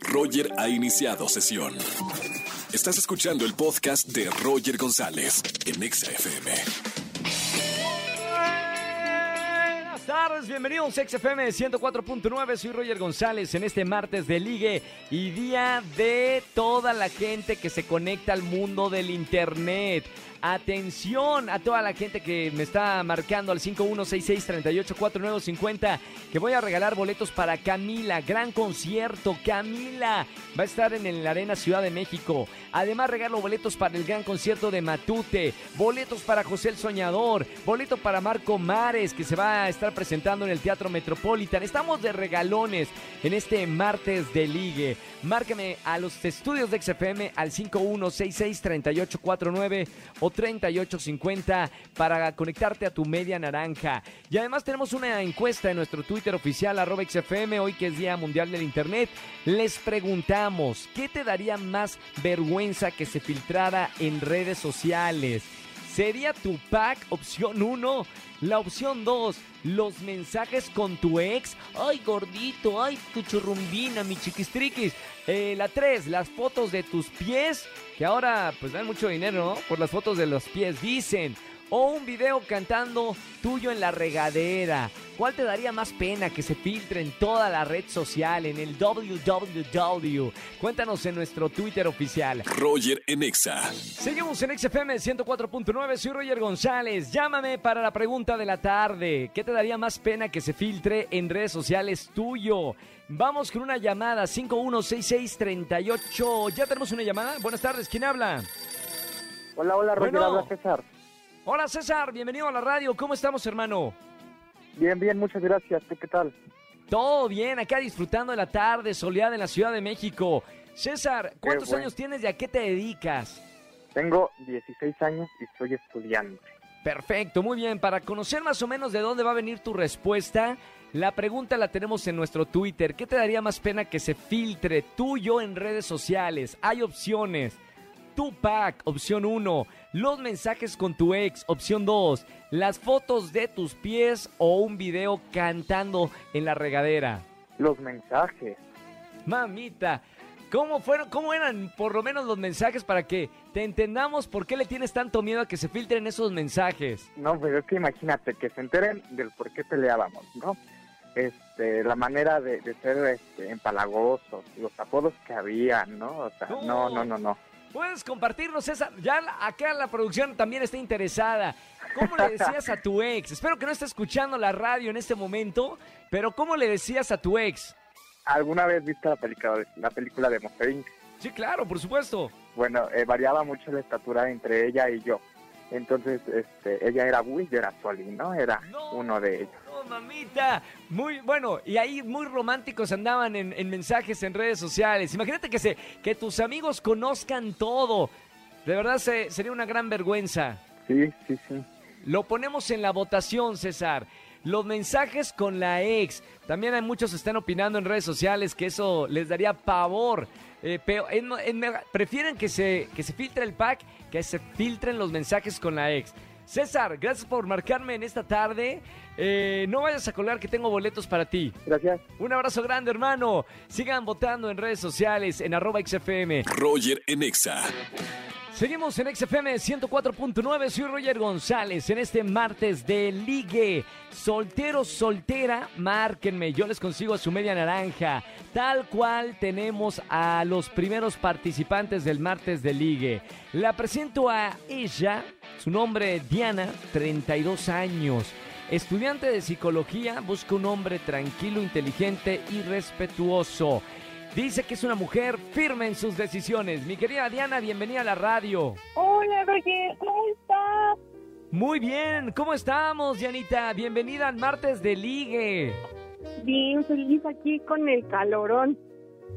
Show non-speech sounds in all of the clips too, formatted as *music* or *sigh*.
Roger ha iniciado sesión. Estás escuchando el podcast de Roger González en Exa FM. Buenas tardes, bienvenidos a XFM 104.9, soy Roger González en este martes de ligue y día de toda la gente que se conecta al mundo del internet. Atención a toda la gente que me está marcando al 5166384950 que voy a regalar boletos para Camila, gran concierto, Camila va a estar en la Arena Ciudad de México. Además regalo boletos para el gran concierto de Matute, boletos para José el Soñador, boleto para Marco Mares que se va a estar presentando en el Teatro Metropolitan. Estamos de regalones en este martes de ligue. Márcame a los estudios de XFM al 51663849 o 3850 para conectarte a tu media naranja. Y además tenemos una encuesta en nuestro Twitter oficial arroba XFM hoy que es Día Mundial del Internet. Les preguntamos, ¿qué te daría más vergüenza que se filtrara en redes sociales? ¿Sería tu pack opción 1? La opción 2, los mensajes con tu ex. Ay, gordito, ay, tu churrumbina, mi chiquistriquis. Eh, la 3, las fotos de tus pies, que ahora pues dan mucho dinero, ¿no? Por las fotos de los pies, dicen o un video cantando tuyo en la regadera? ¿Cuál te daría más pena que se filtre en toda la red social, en el www? Cuéntanos en nuestro Twitter oficial. Roger en Exa. Seguimos en XFM 104.9, soy Roger González. Llámame para la pregunta de la tarde. ¿Qué te daría más pena que se filtre en redes sociales tuyo? Vamos con una llamada 516638. ¿Ya tenemos una llamada? Buenas tardes, ¿quién habla? Hola, hola, Roger, Bueno. habla César. Hola César, bienvenido a la radio. ¿Cómo estamos, hermano? Bien, bien, muchas gracias. ¿Tú qué tal? Todo bien, acá disfrutando de la tarde soleada en la Ciudad de México. César, ¿cuántos bueno. años tienes y a qué te dedicas? Tengo 16 años y soy estudiante. Perfecto, muy bien. Para conocer más o menos de dónde va a venir tu respuesta, la pregunta la tenemos en nuestro Twitter. ¿Qué te daría más pena que se filtre tuyo en redes sociales? Hay opciones. Tupac, opción 1. Los mensajes con tu ex, opción 2. Las fotos de tus pies o un video cantando en la regadera. Los mensajes. Mamita, ¿cómo fueron, cómo eran por lo menos los mensajes para que te entendamos por qué le tienes tanto miedo a que se filtren esos mensajes? No, pero es que imagínate que se enteren del por qué peleábamos, ¿no? Este, la manera de, de ser este, empalagosos, los apodos que había, ¿no? O sea, No. no, no, no, no. Puedes compartirnos esa, ya acá la producción también está interesada. ¿Cómo le decías a tu ex? Espero que no esté escuchando la radio en este momento, pero ¿cómo le decías a tu ex? ¿Alguna vez viste la película, la película de Monster Inc? Sí, claro, por supuesto. Bueno, eh, variaba mucho la estatura entre ella y yo. Entonces, este, ella era Will yo era Soli, ¿no? Era No. uno de ellos. Mamita. Muy bueno, y ahí muy románticos andaban en, en mensajes en redes sociales. Imagínate que, se, que tus amigos conozcan todo. De verdad se- sería una gran vergüenza. Sí, sí, sí. Lo ponemos en la votación, César. Los mensajes con la ex. También hay muchos que están opinando en redes sociales que eso les daría pavor. Eh, pero en- en- prefieren que se, que se filtre el pack que se filtren los mensajes con la ex. César, gracias por marcarme en esta tarde. Eh, no vayas a colgar que tengo boletos para ti. Gracias. Un abrazo grande, hermano. Sigan votando en redes sociales en arroba XFM. Roger en Exa. Seguimos en XFM 104.9, soy Roger González en este martes de ligue. Soltero, soltera, márquenme, yo les consigo a su media naranja. Tal cual tenemos a los primeros participantes del martes de ligue. La presento a ella, su nombre Diana, 32 años. Estudiante de psicología, busca un hombre tranquilo, inteligente y respetuoso. Dice que es una mujer firme en sus decisiones. Mi querida Diana, bienvenida a la radio. Hola, Roger, ¿cómo estás? Muy bien, ¿cómo estamos, Dianita? Bienvenida al martes de ligue. Bien, feliz aquí con el calorón.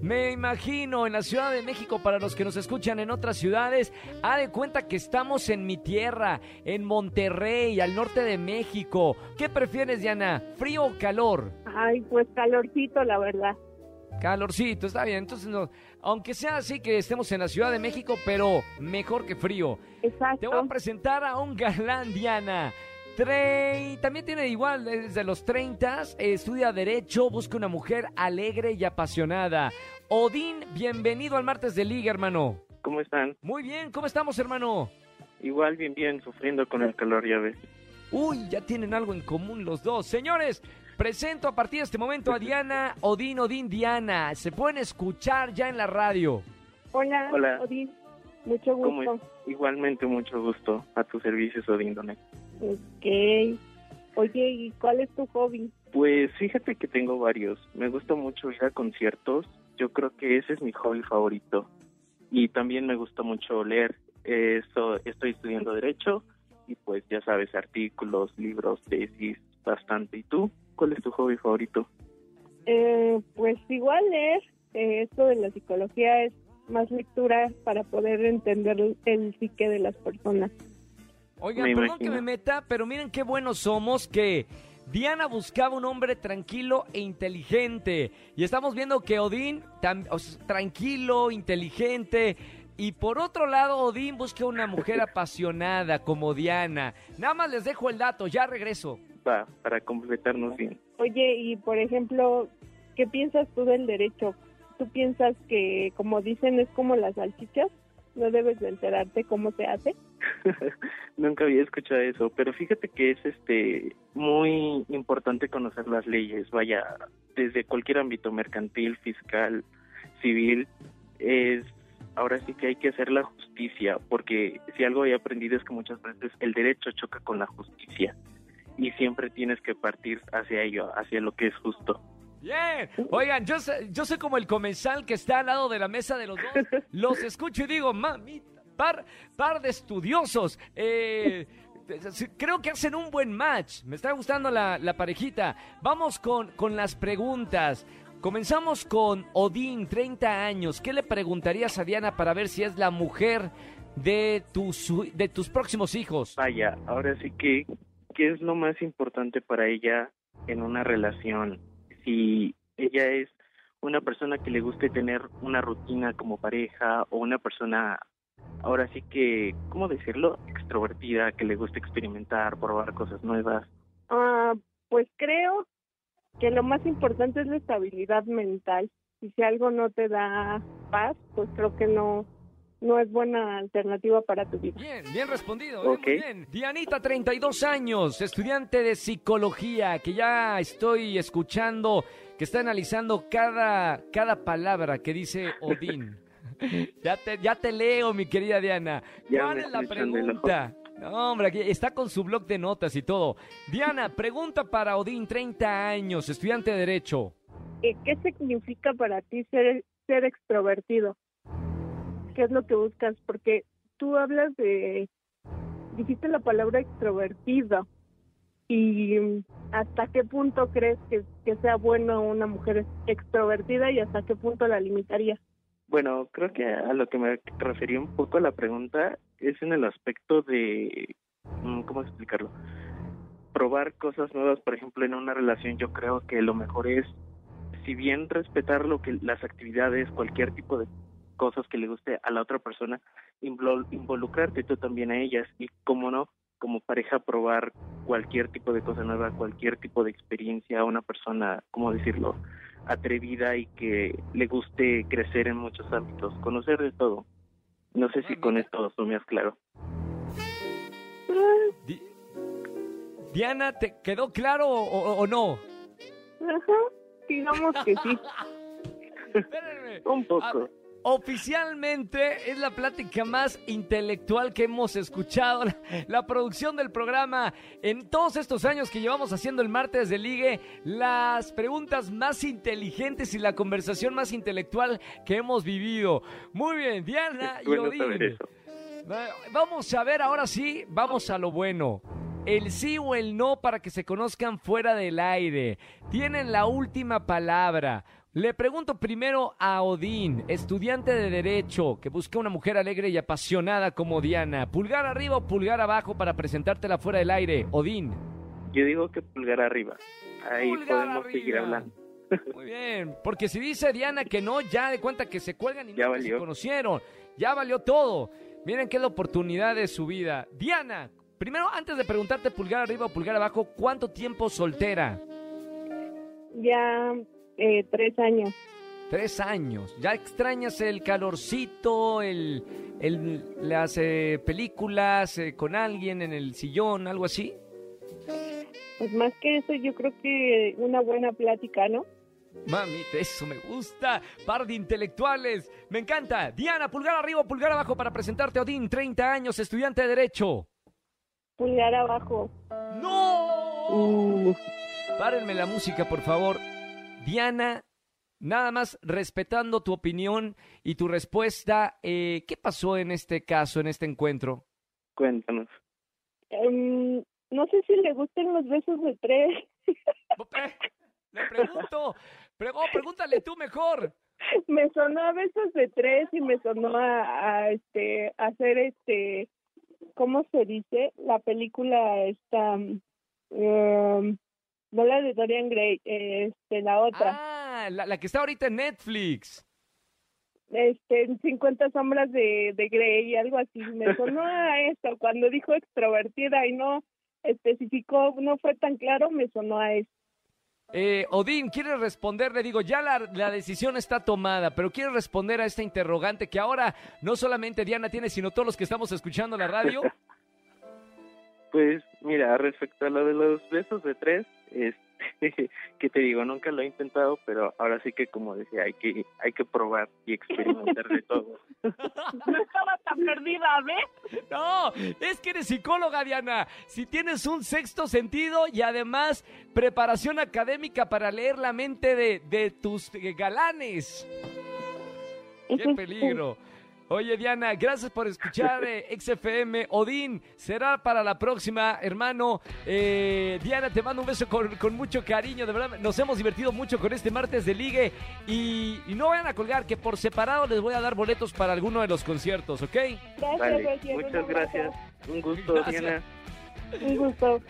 Me imagino en la Ciudad de México, para los que nos escuchan en otras ciudades, ha de cuenta que estamos en mi tierra, en Monterrey, al norte de México. ¿Qué prefieres, Diana? ¿Frío o calor? Ay, pues calorcito, la verdad. Calorcito, está bien. Entonces, no, aunque sea así que estemos en la Ciudad de México, pero mejor que frío. Te voy a Exacto. presentar a un galán, Diana. Tre- También tiene igual, desde los 30, estudia Derecho, busca una mujer alegre y apasionada. Odín, bienvenido al martes de Liga, hermano. ¿Cómo están? Muy bien, ¿cómo estamos, hermano? Igual bien, bien, sufriendo con el calor, ya ves. Uy, ya tienen algo en común los dos. Señores, presento a partir de este momento a Diana, Odín, Odín, Diana. Se pueden escuchar ya en la radio. Hola, Hola. Odín. Mucho ¿Cómo gusto. Igualmente, mucho gusto a tus servicios, Odín Donet. Ok. Oye, ¿y cuál es tu hobby? Pues fíjate que tengo varios. Me gusta mucho ir a conciertos. Yo creo que ese es mi hobby favorito. Y también me gusta mucho leer. Eso, estoy estudiando Derecho y pues ya sabes, artículos, libros, tesis, bastante. ¿Y tú? ¿Cuál es tu hobby favorito? Eh, pues igual leer. Eh, esto de la psicología es más lectura para poder entender el psique de las personas. Oigan, Me perdón imagino. que me meta, pero miren qué buenos somos que Diana buscaba un hombre tranquilo e inteligente. Y estamos viendo que Odín, tam- o sea, tranquilo, inteligente. Y por otro lado, Odín busca una mujer *laughs* apasionada como Diana. Nada más les dejo el dato, ya regreso. Va, para completarnos bien. Oye, y por ejemplo, ¿qué piensas tú del derecho? ¿Tú piensas que, como dicen, es como las salchichas? ¿No debes de enterarte cómo se hace? *laughs* Nunca había escuchado eso, pero fíjate que es este muy importante conocer las leyes, vaya, desde cualquier ámbito mercantil, fiscal, civil, es ahora sí que hay que hacer la justicia, porque si algo he aprendido es que muchas veces el derecho choca con la justicia y siempre tienes que partir hacia ello, hacia lo que es justo. Bien. Oigan, yo, sé- yo soy como el comensal que está al lado de la mesa de los dos. *laughs* Los escucho y digo, mamita, par, par de estudiosos. Eh, creo que hacen un buen match. Me está gustando la, la parejita. Vamos con, con las preguntas. Comenzamos con Odín, 30 años. ¿Qué le preguntarías a Diana para ver si es la mujer de tus, de tus próximos hijos? Vaya, ahora sí que, ¿qué es lo más importante para ella en una relación? Si ella es una persona que le guste tener una rutina como pareja o una persona, ahora sí que, ¿cómo decirlo? Extrovertida, que le guste experimentar, probar cosas nuevas. Ah, pues creo que lo más importante es la estabilidad mental. Y si algo no te da paz, pues creo que no, no es buena alternativa para tu vida. Bien, bien respondido. bien, Ok. muy bien. Dianita, 32 años, estudiante de psicología, que ya estoy escuchando, que está analizando cada, cada palabra que dice Odín. *laughs* *laughs* ya, te, ya te leo, mi querida Diana. Ya ¿Cuál es la pregunta? No, hombre, aquí está con su blog de notas y todo. Diana, pregunta para Odín, 30 años, estudiante de Derecho. ¿Qué significa para ti ser, ser extrovertido? ¿Qué es lo que buscas? Porque tú hablas de, dijiste la palabra extrovertido. ¿Y hasta qué punto crees que, que sea bueno una mujer extrovertida y hasta qué punto la limitaría? Bueno, creo que a lo que me refería un poco a la pregunta es en el aspecto de, mm, ¿cómo explicarlo? Probar cosas nuevas, por ejemplo, en una relación, yo creo que lo mejor es, si bien respetar lo que las actividades, cualquier tipo de cosas que le guste a la otra persona, invol- involucrarte tú también a ellas y, como no, como pareja probar cualquier tipo de cosa nueva, cualquier tipo de experiencia a una persona, ¿cómo decirlo? Atrevida y que le guste crecer en muchos ámbitos, conocer de todo. No sé si Ah, con esto asumes claro. Di- Diana, ¿te quedó claro o- o- o no? Ajá, digamos que sí. *laughs* Espérenme. Un poco. Oficialmente es la plática más intelectual que hemos escuchado. La, la producción del programa en todos estos años que llevamos haciendo el martes de ligue, las preguntas más inteligentes y la conversación más intelectual que hemos vivido. Muy bien, Diana y Odín. Vamos a ver ahora sí, vamos a lo bueno. El sí o el no para que se conozcan fuera del aire. Tienen la última palabra. Le pregunto primero a Odín, estudiante de Derecho, que busca una mujer alegre y apasionada como Diana. ¿Pulgar arriba o pulgar abajo para presentártela fuera del aire? Odín. Yo digo que pulgar arriba. Ahí Pulgar podemos seguir hablando. Muy bien, porque si dice Diana que no, ya de cuenta que se cuelgan y Ya nunca se conocieron. Ya valió todo. Miren qué es la oportunidad de su vida. Diana, primero, antes de preguntarte pulgar arriba o pulgar abajo, ¿cuánto tiempo soltera? Ya eh, tres años. Tres años. ¿Ya extrañas el calorcito, el, el las eh, películas eh, con alguien en el sillón, algo así? Pues más que eso, yo creo que una buena plática, ¿no? Mami, eso me gusta. Par de intelectuales. Me encanta. Diana, pulgar arriba, pulgar abajo para presentarte a Odín, 30 años, estudiante de Derecho. Pulgar abajo. ¡No! Uh, Párenme la música, por favor. Diana, nada más respetando tu opinión y tu respuesta, eh, ¿qué pasó en este caso, en este encuentro? Cuéntanos. em, no sé si le gusten los besos de tres. *laughs* Le pregunto, pregúntale tú mejor. me sonó a besos de tres y me sonó a, a, este a hacer este cómo se dice la película esta em, no la de Dorian Gray este la otra Ah, la, la que está ahorita en Netflix. este en 50 sombras de, de Grey algo así me sonó a eso cuando dijo extrovertida y no especificó no fue tan claro me sonó a eso Eh, Odín, ¿quieres responder? Le digo, ya la, la decisión está tomada, pero ¿quieres responder a esta interrogante que ahora no solamente Diana tiene, sino todos los que estamos escuchando la radio? *laughs* Pues mira, respecto a lo de los besos de tres, este, *laughs* que te digo, nunca lo he intentado, pero ahora sí que como decía, hay que hay que probar y experimentar de todo. *laughs* no estaba tan perdida ¿ves? No, es que eres psicóloga, Diana. Si tienes un sexto sentido y además preparación académica para leer la mente de, de tus galanes. ¡Qué peligro! Oye, Diana, gracias por escuchar eh, XFM. Odín, será para la próxima, hermano. Eh, Diana, te mando un beso con, con mucho cariño. De verdad, nos hemos divertido mucho con este martes de ligue. Y, y no vayan a colgar, que por separado les voy a dar boletos para alguno de los conciertos, ¿ok? gracias Vale, muchas gracias. Un gusto, Gracias. Diana. un gusto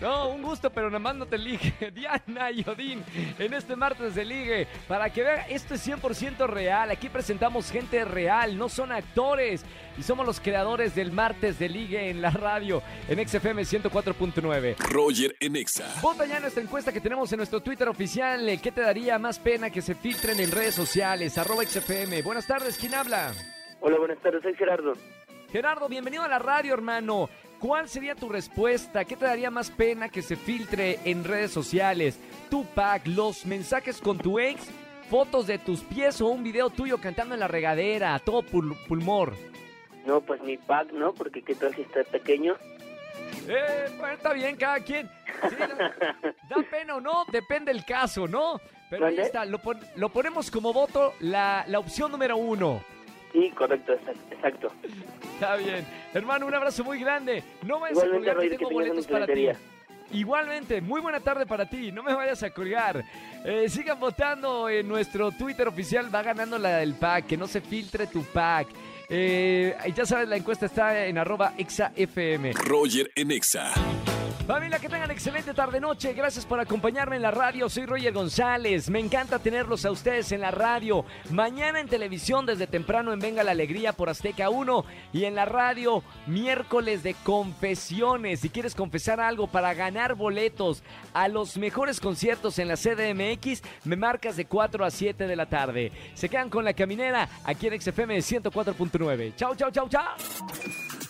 No, un gusto, pero nada más no te ligue. *laughs* Diana y Odín en este martes de ligue. Para que vean, esto es 100% real. Aquí presentamos gente real, no son actores. Y somos los creadores del martes de ligue en la radio, en XFM 104.9. Roger en Exa. Vota ya en nuestra encuesta que tenemos en nuestro Twitter oficial. eh, ¿Qué te daría más pena que se filtren en redes sociales? Arroba XFM. Buenas tardes, ¿quién habla? Hola, buenas tardes, soy Gerardo. Gerardo, bienvenido a la radio, hermano. ¿Cuál sería tu respuesta? ¿Qué te daría más pena que se filtre en redes sociales? Tupac, los mensajes con tu ex, fotos de tus pies o un video tuyo cantando en la regadera, todo pul- pulmor. No, pues mi pack, ¿no? Porque qué tal si está pequeño. Eh, bueno, está bien, cada quien. Sí, da, da pena o no, depende el caso, ¿no? Pero ahí ¿Mande? está, lo, pon- lo ponemos como voto la, la opción número uno. Sí, correcto, exacto. Está bien. Hermano, un abrazo muy grande. No vayas Igualmente, a colgar que tengo boletos para ti. Igualmente, muy buena tarde para ti. No me vayas a colgar. Eh, sigan votando en nuestro Twitter oficial. Va ganando la del pack. Que no se filtre tu pack. Eh, ya sabes, la encuesta está en arroba exafm. Roger en Exa. Familia, que tengan excelente tarde-noche. Gracias por acompañarme en la radio. Soy Roger González. Me encanta tenerlos a ustedes en la radio. Mañana en televisión desde temprano en Venga la Alegría por Azteca 1. Y en la radio miércoles de confesiones. Si quieres confesar algo para ganar boletos a los mejores conciertos en la CDMX, me marcas de 4 a 7 de la tarde. Se quedan con la caminera aquí en XFM 104.9. Chau, chau, chau, chau.